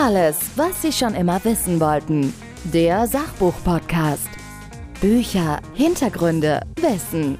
Alles, was Sie schon immer wissen wollten. Der Sachbuch-Podcast. Bücher, Hintergründe, Wissen.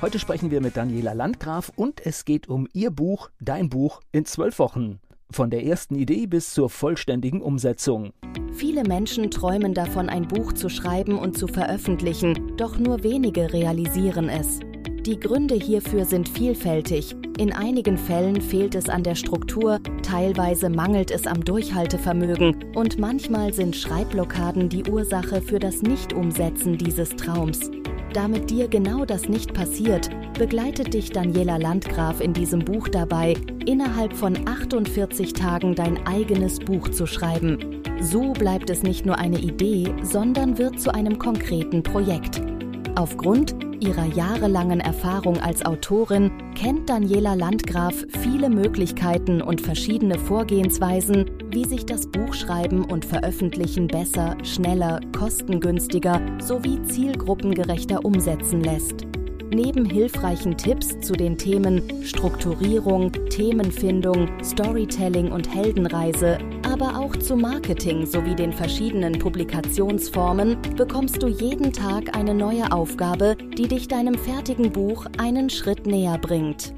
Heute sprechen wir mit Daniela Landgraf und es geht um ihr Buch, dein Buch in zwölf Wochen. Von der ersten Idee bis zur vollständigen Umsetzung. Viele Menschen träumen davon, ein Buch zu schreiben und zu veröffentlichen, doch nur wenige realisieren es. Die Gründe hierfür sind vielfältig. In einigen Fällen fehlt es an der Struktur, teilweise mangelt es am Durchhaltevermögen und manchmal sind Schreibblockaden die Ursache für das Nichtumsetzen dieses Traums. Damit dir genau das nicht passiert, begleitet dich Daniela Landgraf in diesem Buch dabei, innerhalb von 48 Tagen dein eigenes Buch zu schreiben. So bleibt es nicht nur eine Idee, sondern wird zu einem konkreten Projekt. Aufgrund ihrer jahrelangen Erfahrung als Autorin kennt Daniela Landgraf viele Möglichkeiten und verschiedene Vorgehensweisen, wie sich das Buchschreiben und Veröffentlichen besser, schneller, kostengünstiger sowie zielgruppengerechter umsetzen lässt. Neben hilfreichen Tipps zu den Themen Strukturierung, Themenfindung, Storytelling und Heldenreise, aber auch zu Marketing sowie den verschiedenen Publikationsformen bekommst du jeden Tag eine neue Aufgabe, die dich deinem fertigen Buch einen Schritt näher bringt.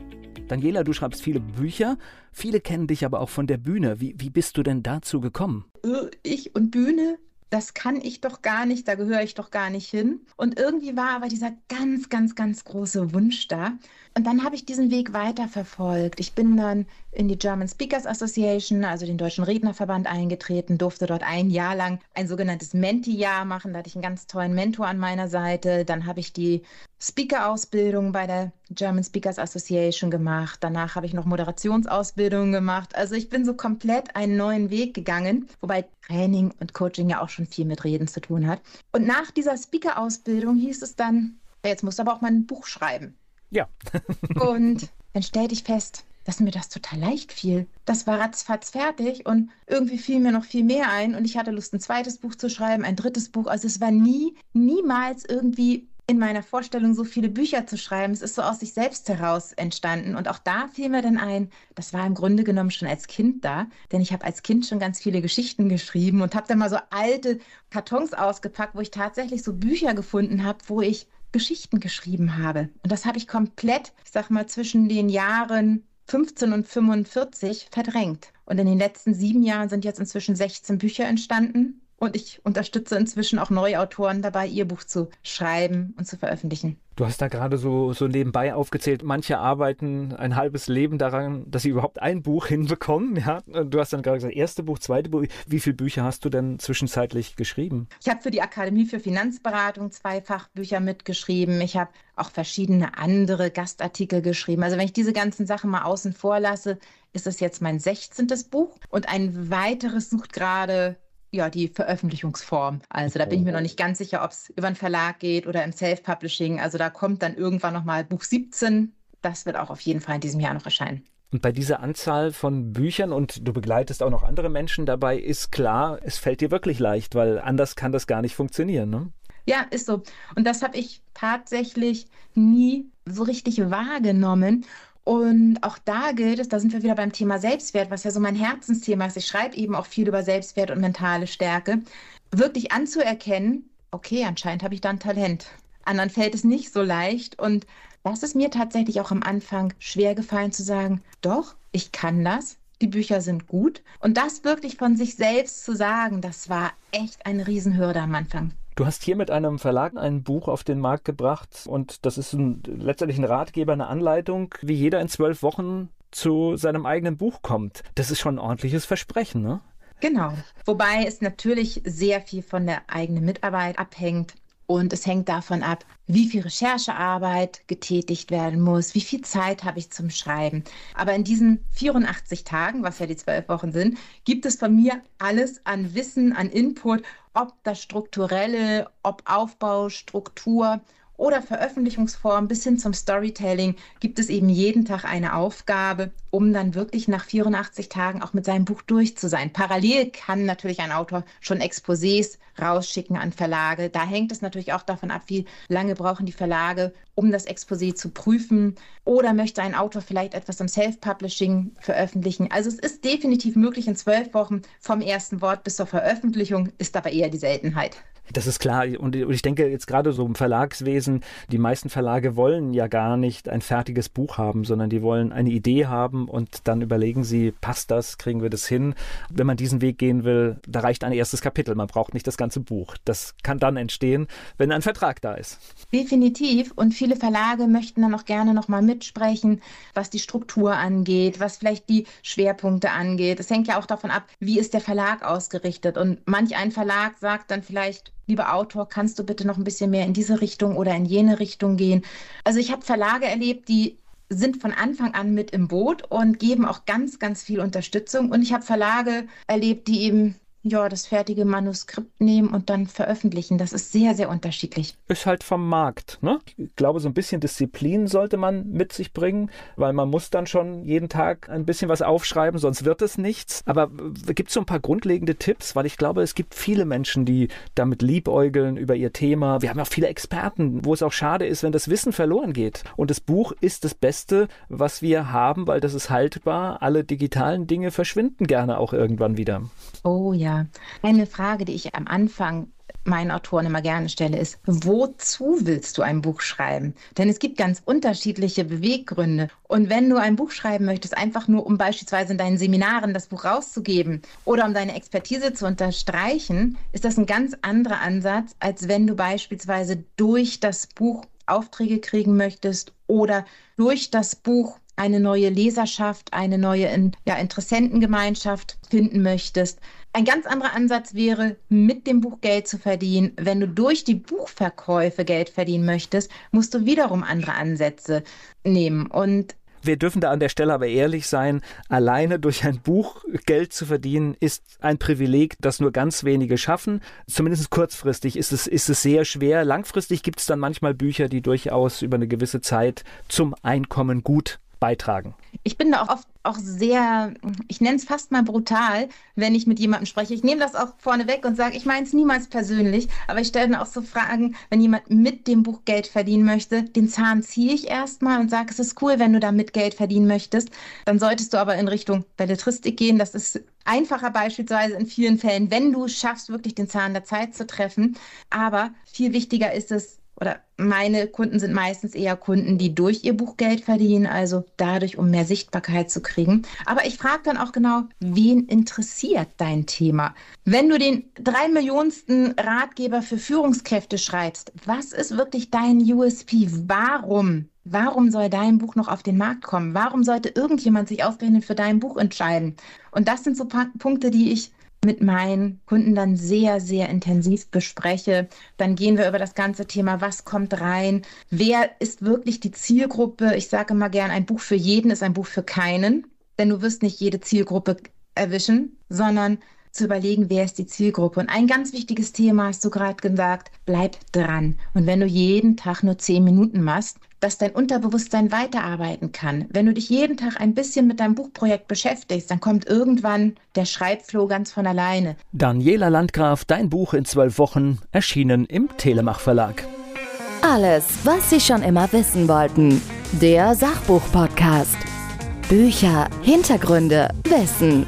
Daniela, du schreibst viele Bücher, viele kennen dich aber auch von der Bühne. Wie, wie bist du denn dazu gekommen? Äh, ich und Bühne das kann ich doch gar nicht, da gehöre ich doch gar nicht hin. Und irgendwie war aber dieser ganz, ganz, ganz große Wunsch da. Und dann habe ich diesen Weg weiter verfolgt. Ich bin dann in die German Speakers Association, also den Deutschen Rednerverband, eingetreten, durfte dort ein Jahr lang ein sogenanntes Menti-Jahr machen. Da hatte ich einen ganz tollen Mentor an meiner Seite. Dann habe ich die Speaker-Ausbildung bei der German Speakers Association gemacht. Danach habe ich noch Moderationsausbildungen gemacht. Also ich bin so komplett einen neuen Weg gegangen, wobei Training und Coaching ja auch schon viel mit Reden zu tun hat. Und nach dieser Speaker-Ausbildung hieß es dann, jetzt musst du aber auch mal ein Buch schreiben. Ja. und dann stellte ich fest, dass mir das total leicht fiel. Das war ratzfatz fertig und irgendwie fiel mir noch viel mehr ein und ich hatte Lust, ein zweites Buch zu schreiben, ein drittes Buch. Also es war nie, niemals irgendwie in meiner Vorstellung, so viele Bücher zu schreiben. Es ist so aus sich selbst heraus entstanden. Und auch da fiel mir dann ein, das war im Grunde genommen schon als Kind da, denn ich habe als Kind schon ganz viele Geschichten geschrieben und habe dann mal so alte Kartons ausgepackt, wo ich tatsächlich so Bücher gefunden habe, wo ich Geschichten geschrieben habe. Und das habe ich komplett, ich sag mal, zwischen den Jahren 15 und 45 verdrängt. Und in den letzten sieben Jahren sind jetzt inzwischen 16 Bücher entstanden. Und ich unterstütze inzwischen auch Neuautoren dabei, ihr Buch zu schreiben und zu veröffentlichen. Du hast da gerade so, so nebenbei aufgezählt, manche arbeiten ein halbes Leben daran, dass sie überhaupt ein Buch hinbekommen. Ja? Du hast dann gerade gesagt, erste Buch, zweite Buch. Wie viele Bücher hast du denn zwischenzeitlich geschrieben? Ich habe für die Akademie für Finanzberatung zwei Fachbücher mitgeschrieben. Ich habe auch verschiedene andere Gastartikel geschrieben. Also wenn ich diese ganzen Sachen mal außen vor lasse, ist es jetzt mein 16. Buch und ein weiteres sucht gerade ja, die Veröffentlichungsform. Also da bin ich mir noch nicht ganz sicher, ob es über einen Verlag geht oder im Self-Publishing. Also da kommt dann irgendwann nochmal Buch 17. Das wird auch auf jeden Fall in diesem Jahr noch erscheinen. Und bei dieser Anzahl von Büchern und du begleitest auch noch andere Menschen dabei, ist klar, es fällt dir wirklich leicht, weil anders kann das gar nicht funktionieren. Ne? Ja, ist so. Und das habe ich tatsächlich nie so richtig wahrgenommen. Und auch da gilt es, da sind wir wieder beim Thema Selbstwert, was ja so mein Herzensthema ist. Ich schreibe eben auch viel über Selbstwert und mentale Stärke. Wirklich anzuerkennen, okay, anscheinend habe ich da ein Talent. Anderen fällt es nicht so leicht. Und das ist mir tatsächlich auch am Anfang schwer gefallen zu sagen, doch, ich kann das. Die Bücher sind gut. Und das wirklich von sich selbst zu sagen, das war echt eine Riesenhürde am Anfang. Du hast hier mit einem Verlag ein Buch auf den Markt gebracht und das ist ein, letztendlich ein Ratgeber, eine Anleitung, wie jeder in zwölf Wochen zu seinem eigenen Buch kommt. Das ist schon ein ordentliches Versprechen, ne? Genau. Wobei es natürlich sehr viel von der eigenen Mitarbeit abhängt. Und es hängt davon ab, wie viel Recherchearbeit getätigt werden muss, wie viel Zeit habe ich zum Schreiben. Aber in diesen 84 Tagen, was ja die zwölf Wochen sind, gibt es von mir alles an Wissen, an Input, ob das Strukturelle, ob Aufbau, Struktur oder Veröffentlichungsform bis hin zum Storytelling gibt es eben jeden Tag eine Aufgabe, um dann wirklich nach 84 Tagen auch mit seinem Buch durch zu sein. Parallel kann natürlich ein Autor schon Exposés rausschicken an Verlage. Da hängt es natürlich auch davon ab, wie lange brauchen die Verlage, um das Exposé zu prüfen. Oder möchte ein Autor vielleicht etwas im Self-Publishing veröffentlichen. Also es ist definitiv möglich in zwölf Wochen vom ersten Wort bis zur Veröffentlichung, ist aber eher die Seltenheit. Das ist klar. Und ich denke jetzt gerade so im Verlagswesen, die meisten Verlage wollen ja gar nicht ein fertiges Buch haben, sondern die wollen eine Idee haben und dann überlegen sie, passt das, kriegen wir das hin? Wenn man diesen Weg gehen will, da reicht ein erstes Kapitel. Man braucht nicht das ganze Buch. Das kann dann entstehen, wenn ein Vertrag da ist. Definitiv. Und viele Verlage möchten dann auch gerne nochmal mitsprechen, was die Struktur angeht, was vielleicht die Schwerpunkte angeht. Es hängt ja auch davon ab, wie ist der Verlag ausgerichtet. Und manch ein Verlag sagt dann vielleicht, lieber Autor, kannst du bitte noch ein bisschen mehr in diese Richtung oder in jene Richtung gehen? Also ich habe Verlage erlebt, die sind von Anfang an mit im Boot und geben auch ganz, ganz viel Unterstützung. Und ich habe Verlage erlebt, die eben ja, das fertige Manuskript nehmen und dann veröffentlichen. Das ist sehr, sehr unterschiedlich. Ist halt vom Markt. Ne? Ich glaube, so ein bisschen Disziplin sollte man mit sich bringen, weil man muss dann schon jeden Tag ein bisschen was aufschreiben, sonst wird es nichts. Aber gibt es so ein paar grundlegende Tipps? Weil ich glaube, es gibt viele Menschen, die damit liebäugeln über ihr Thema. Wir haben auch viele Experten, wo es auch schade ist, wenn das Wissen verloren geht. Und das Buch ist das Beste, was wir haben, weil das ist haltbar. Alle digitalen Dinge verschwinden gerne auch irgendwann wieder. Oh ja. Eine Frage, die ich am Anfang meinen Autoren immer gerne stelle, ist, wozu willst du ein Buch schreiben? Denn es gibt ganz unterschiedliche Beweggründe. Und wenn du ein Buch schreiben möchtest, einfach nur um beispielsweise in deinen Seminaren das Buch rauszugeben oder um deine Expertise zu unterstreichen, ist das ein ganz anderer Ansatz, als wenn du beispielsweise durch das Buch Aufträge kriegen möchtest oder durch das Buch eine neue Leserschaft, eine neue ja, Interessentengemeinschaft finden möchtest. Ein ganz anderer Ansatz wäre, mit dem Buch Geld zu verdienen. Wenn du durch die Buchverkäufe Geld verdienen möchtest, musst du wiederum andere Ansätze nehmen. Und wir dürfen da an der Stelle aber ehrlich sein, alleine durch ein Buch Geld zu verdienen, ist ein Privileg, das nur ganz wenige schaffen. Zumindest kurzfristig ist es, ist es sehr schwer. Langfristig gibt es dann manchmal Bücher, die durchaus über eine gewisse Zeit zum Einkommen gut beitragen. Ich bin da auch oft auch sehr, ich nenne es fast mal brutal, wenn ich mit jemandem spreche. Ich nehme das auch vorne weg und sage, ich meine es niemals persönlich, aber ich stelle dann auch so Fragen, wenn jemand mit dem Buch Geld verdienen möchte, den Zahn ziehe ich erstmal und sage, es ist cool, wenn du damit Geld verdienen möchtest. Dann solltest du aber in Richtung Belletristik gehen. Das ist einfacher beispielsweise in vielen Fällen, wenn du schaffst, wirklich den Zahn der Zeit zu treffen. Aber viel wichtiger ist es, oder meine Kunden sind meistens eher Kunden, die durch ihr Buch Geld verdienen, also dadurch, um mehr Sichtbarkeit zu kriegen. Aber ich frage dann auch genau, wen interessiert dein Thema? Wenn du den drei Millionensten Ratgeber für Führungskräfte schreibst, was ist wirklich dein USP? Warum? Warum soll dein Buch noch auf den Markt kommen? Warum sollte irgendjemand sich ausgerechnet für dein Buch entscheiden? Und das sind so Punkte, die ich mit meinen Kunden dann sehr, sehr intensiv bespreche. Dann gehen wir über das ganze Thema, was kommt rein, wer ist wirklich die Zielgruppe. Ich sage immer gern, ein Buch für jeden ist ein Buch für keinen, denn du wirst nicht jede Zielgruppe erwischen, sondern zu überlegen, wer ist die Zielgruppe. Und ein ganz wichtiges Thema hast du gerade gesagt, bleib dran. Und wenn du jeden Tag nur zehn Minuten machst, dass dein Unterbewusstsein weiterarbeiten kann. Wenn du dich jeden Tag ein bisschen mit deinem Buchprojekt beschäftigst, dann kommt irgendwann der Schreibflow ganz von alleine. Daniela Landgraf, dein Buch in zwölf Wochen, erschienen im Telemach Verlag. Alles, was Sie schon immer wissen wollten. Der Sachbuch-Podcast. Bücher, Hintergründe, Wissen